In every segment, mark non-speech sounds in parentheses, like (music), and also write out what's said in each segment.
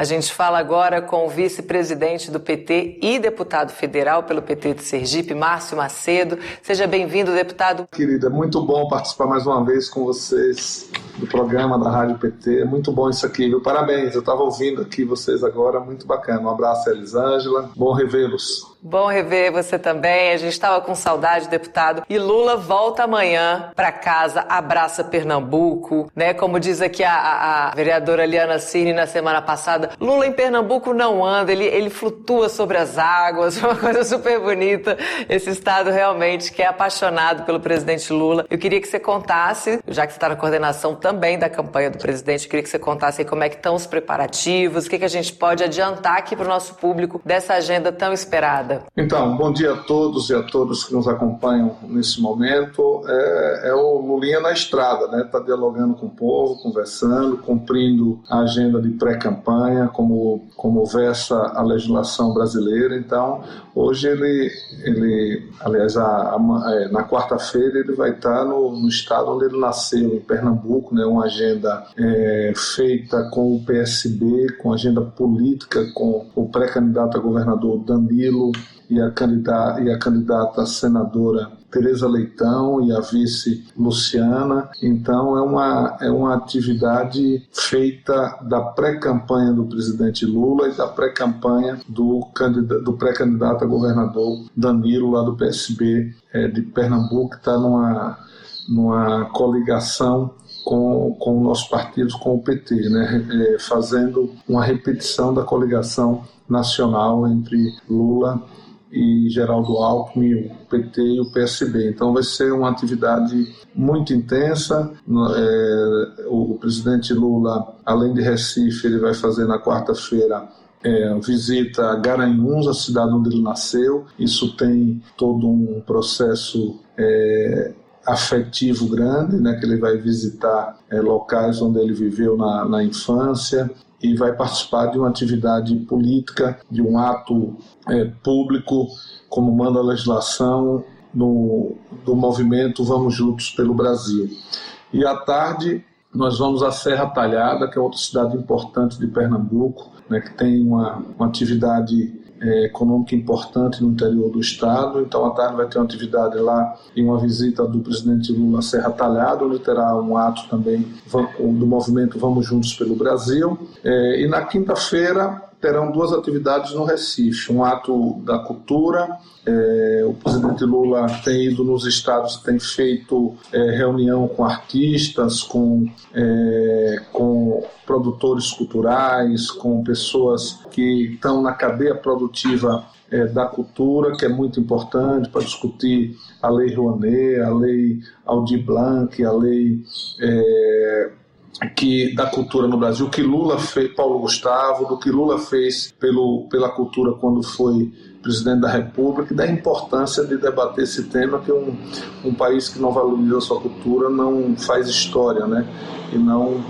A gente fala agora com o vice-presidente do PT e deputado federal pelo PT de Sergipe, Márcio Macedo. Seja bem-vindo, deputado. Querida, muito bom participar mais uma vez com vocês do programa da Rádio PT. Muito bom isso aqui, viu? Parabéns, eu estava ouvindo aqui vocês agora, muito bacana. Um abraço, Elisângela. Bom revê-los. Bom rever você também. A gente estava com saudade, deputado. E Lula volta amanhã para casa, abraça Pernambuco, né? Como diz aqui a, a, a vereadora Liana Cine na semana passada, Lula em Pernambuco não anda, ele, ele flutua sobre as águas, (laughs) uma coisa super bonita. Esse estado realmente que é apaixonado pelo presidente Lula. Eu queria que você contasse, já que você está na coordenação também da campanha do presidente, eu queria que você contasse como é que estão os preparativos, o que, que a gente pode adiantar aqui para o nosso público dessa agenda tão esperada. Então, bom dia a todos e a todos que nos acompanham nesse momento. É, é o Lulinha na estrada, né? Está dialogando com o povo, conversando, cumprindo a agenda de pré-campanha, como, como versa a legislação brasileira. Então, hoje ele, ele aliás, a, a, é, na quarta-feira ele vai estar no, no, estado onde ele nasceu, em Pernambuco, né? Uma agenda é, feita com o PSB, com agenda política, com o pré-candidato a governador Danilo e a candidata, e a candidata senadora Tereza Leitão e a vice Luciana. Então é uma, é uma atividade feita da pré-campanha do presidente Lula e da pré-campanha do, do pré-candidato a governador Danilo, lá do PSB é, de Pernambuco, que está numa, numa coligação com, com o nosso partido, com o PT, né? É, fazendo uma repetição da coligação nacional entre Lula e Geraldo Alckmin, o PT e o PSB. Então vai ser uma atividade muito intensa. É, o presidente Lula, além de Recife, ele vai fazer na quarta-feira é, visita a Garanhuns, a cidade onde ele nasceu. Isso tem todo um processo é, afetivo grande, né, que ele vai visitar é, locais onde ele viveu na, na infância e vai participar de uma atividade política, de um ato é, público, como manda a legislação no, do movimento Vamos Juntos pelo Brasil. E à tarde nós vamos à Serra Talhada, que é outra cidade importante de Pernambuco, né, que tem uma, uma atividade é, econômica importante no interior do estado. Então, à tarde vai ter uma atividade lá e uma visita do presidente Lula à Serra Talhada, onde terá um ato também do movimento Vamos Juntos pelo Brasil. É, e na quinta-feira terão duas atividades no Recife: um ato da cultura. É, o presidente Lula tem ido nos estados, tem feito é, reunião com artistas, com, é, com produtores culturais, com pessoas que estão na cadeia produtiva é, da cultura, que é muito importante para discutir a Lei Rouanet, a Lei Aldir Blanc, a Lei é, que da cultura no Brasil, que Lula fez, Paulo Gustavo, do que Lula fez pelo, pela cultura quando foi presidente da República, da importância de debater esse tema, que um, um país que não valoriza a sua cultura não faz história, né? E não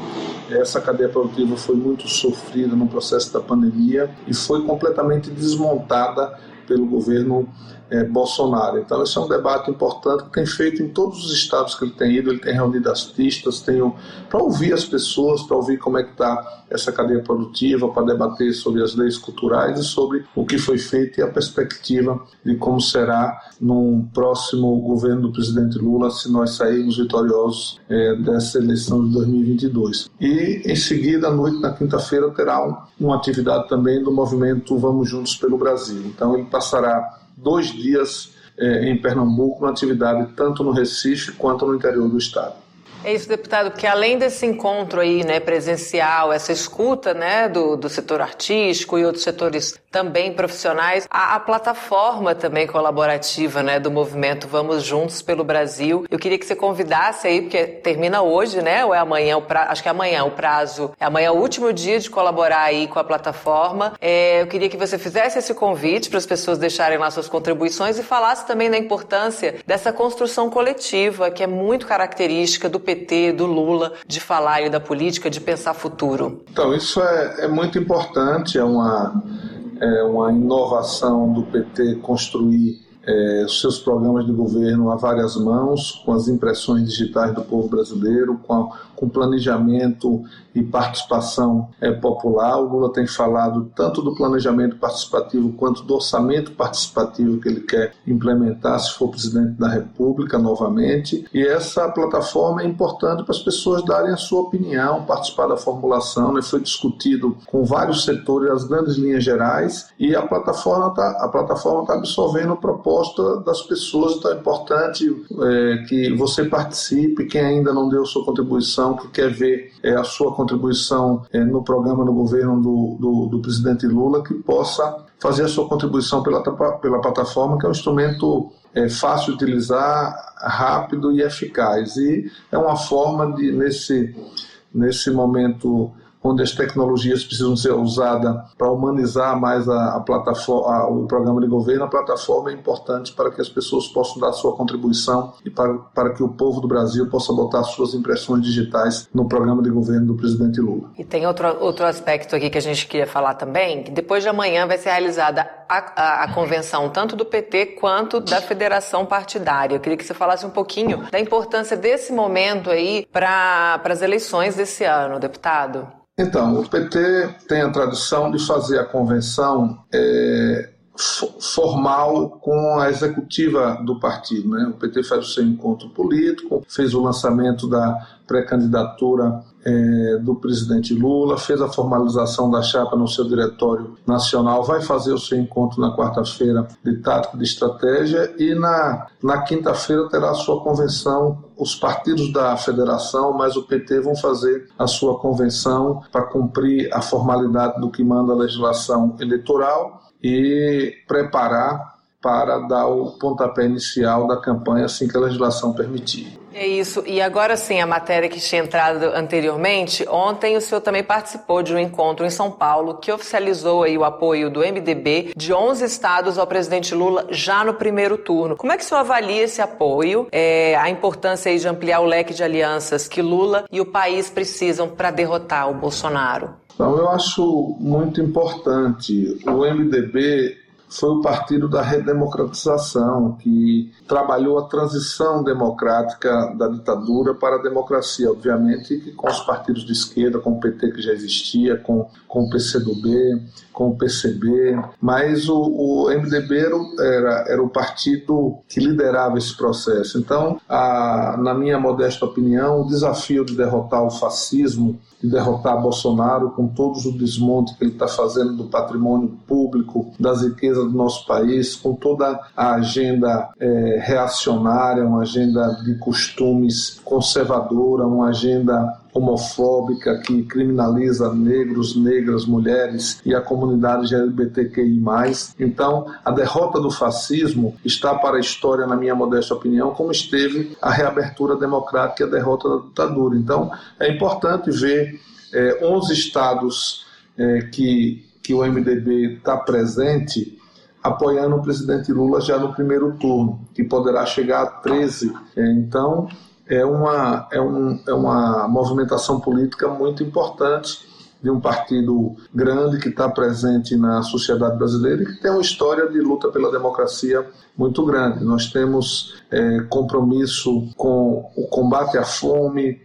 essa cadeia produtiva foi muito sofrida no processo da pandemia e foi completamente desmontada pelo governo é, Bolsonaro. Então, esse é um debate importante que tem feito em todos os estados que ele tem ido. Ele tem reunido artistas, tem para ouvir as pessoas, para ouvir como é que está essa cadeia produtiva, para debater sobre as leis culturais e sobre o que foi feito e a perspectiva de como será num próximo governo do presidente Lula se nós sairmos vitoriosos é, dessa eleição de 2022. E em seguida, à noite, na quinta-feira, terá um, uma atividade também do movimento Vamos Juntos pelo Brasil. Então, ele passará dois dias é, em Pernambuco, uma atividade tanto no Recife quanto no interior do estado. É isso, deputado, porque além desse encontro aí, né, presencial, essa escuta, né, do, do setor artístico e outros setores também profissionais, a, a, plataforma também colaborativa, né, do movimento Vamos Juntos pelo Brasil. Eu queria que você convidasse aí, porque termina hoje, né, ou é amanhã, o acho que é amanhã o prazo, é amanhã o último dia de colaborar aí com a plataforma. É, eu queria que você fizesse esse convite para as pessoas deixarem lá suas contribuições e falasse também da importância dessa construção coletiva, que é muito característica do PT, do Lula, de falar e da política, de pensar futuro? Então, isso é, é muito importante, é uma, é uma inovação do PT construir é, seus programas de governo a várias mãos, com as impressões digitais do povo brasileiro, com, a, com planejamento e participação é, popular. O Lula tem falado tanto do planejamento participativo quanto do orçamento participativo que ele quer implementar se for presidente da República novamente. E essa plataforma é importante para as pessoas darem a sua opinião, participar da formulação. Né? Foi discutido com vários setores as grandes linhas gerais e a plataforma está tá absorvendo a das pessoas. Então é importante é, que você participe. Quem ainda não deu sua contribuição, que quer ver é, a sua contribuição é, no programa do governo do, do, do, presidente Lula, que possa fazer a sua contribuição pela, pela plataforma, que é um instrumento é, fácil de utilizar, rápido e eficaz. E é uma forma de, nesse, nesse momento onde as tecnologias precisam ser usadas para humanizar mais a, a plataforma, a, o programa de governo, a plataforma é importante para que as pessoas possam dar sua contribuição e para, para que o povo do Brasil possa botar suas impressões digitais no programa de governo do presidente Lula. E tem outro, outro aspecto aqui que a gente queria falar também, que depois de amanhã vai ser realizada a, a, convenção tanto do PT quanto da federação partidária. Eu queria que você falasse um pouquinho da importância desse momento aí para as eleições desse ano, deputado. Então, o PT tem a tradição de fazer a convenção é, formal com a executiva do partido. Né? O PT faz o seu encontro político, fez o lançamento da pré-candidatura é, do presidente Lula, fez a formalização da chapa no seu diretório nacional, vai fazer o seu encontro na quarta-feira de tática de estratégia e na, na quinta-feira terá a sua convenção. Os partidos da federação, mais o PT, vão fazer a sua convenção para cumprir a formalidade do que manda a legislação eleitoral e preparar para dar o pontapé inicial da campanha assim que a legislação permitir. É isso. E agora sim, a matéria que tinha entrado anteriormente, ontem o senhor também participou de um encontro em São Paulo que oficializou aí o apoio do MDB de 11 estados ao presidente Lula já no primeiro turno. Como é que o senhor avalia esse apoio, é, a importância aí de ampliar o leque de alianças que Lula e o país precisam para derrotar o Bolsonaro? Então, eu acho muito importante. O MDB foi o partido da redemocratização, que trabalhou a transição democrática da ditadura para a democracia, obviamente, que com os partidos de esquerda, com o PT que já existia, com, com o PCdoB, com o PCB, mas o, o MDB era, era o partido que liderava esse processo. Então, a, na minha modesta opinião, o desafio de derrotar o fascismo de derrotar Bolsonaro com todos o desmonte que ele está fazendo do patrimônio público, das riquezas do nosso país, com toda a agenda é, reacionária, uma agenda de costumes conservadora, uma agenda homofóbica que criminaliza negros, negras, mulheres e a comunidade LGBTQI+. Então, a derrota do fascismo está para a história, na minha modesta opinião, como esteve a reabertura democrática e a derrota da ditadura. Então, é importante ver é, 11 estados é, que, que o MDB está presente apoiando o presidente Lula já no primeiro turno, que poderá chegar a 13. É, então, é uma, é, um, é uma movimentação política muito importante de um partido grande que está presente na sociedade brasileira e que tem uma história de luta pela democracia muito grande. Nós temos é, compromisso com o combate à fome,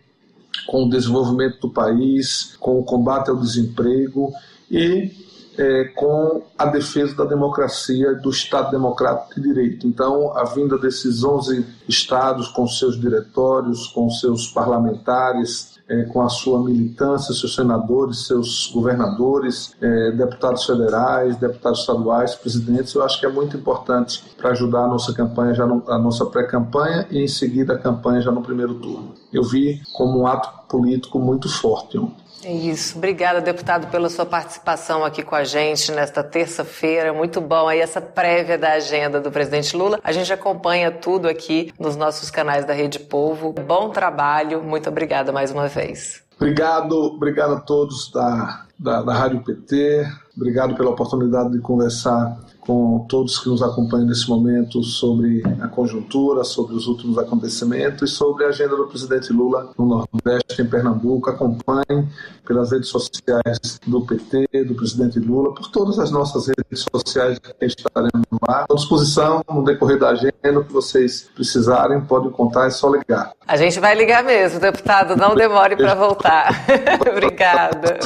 com o desenvolvimento do país, com o combate ao desemprego e é, com a defesa da democracia, do Estado Democrático de Direito. Então, a vinda desses 11 estados, com seus diretórios, com seus parlamentares, é, com a sua militância, seus senadores, seus governadores, é, deputados federais, deputados estaduais, presidentes, eu acho que é muito importante para ajudar a nossa campanha, já no, a nossa pré-campanha e em seguida a campanha já no primeiro turno. Eu vi como um ato político muito forte ontem. É isso. Obrigada, deputado, pela sua participação aqui com a gente nesta terça-feira. Muito bom aí essa prévia da agenda do presidente Lula. A gente acompanha tudo aqui nos nossos canais da Rede Povo. Bom trabalho. Muito obrigada mais uma vez. Obrigado, obrigado a todos da da, da Rádio PT. Obrigado pela oportunidade de conversar com todos que nos acompanham nesse momento sobre a conjuntura, sobre os últimos acontecimentos e sobre a agenda do presidente Lula no Nordeste, em Pernambuco. Acompanhe pelas redes sociais do PT, do presidente Lula, por todas as nossas redes sociais que estaremos lá. À disposição no decorrer da agenda, o que vocês precisarem, podem contar, é só ligar. A gente vai ligar mesmo, deputado, não demore para (laughs) voltar. (laughs) Obrigada.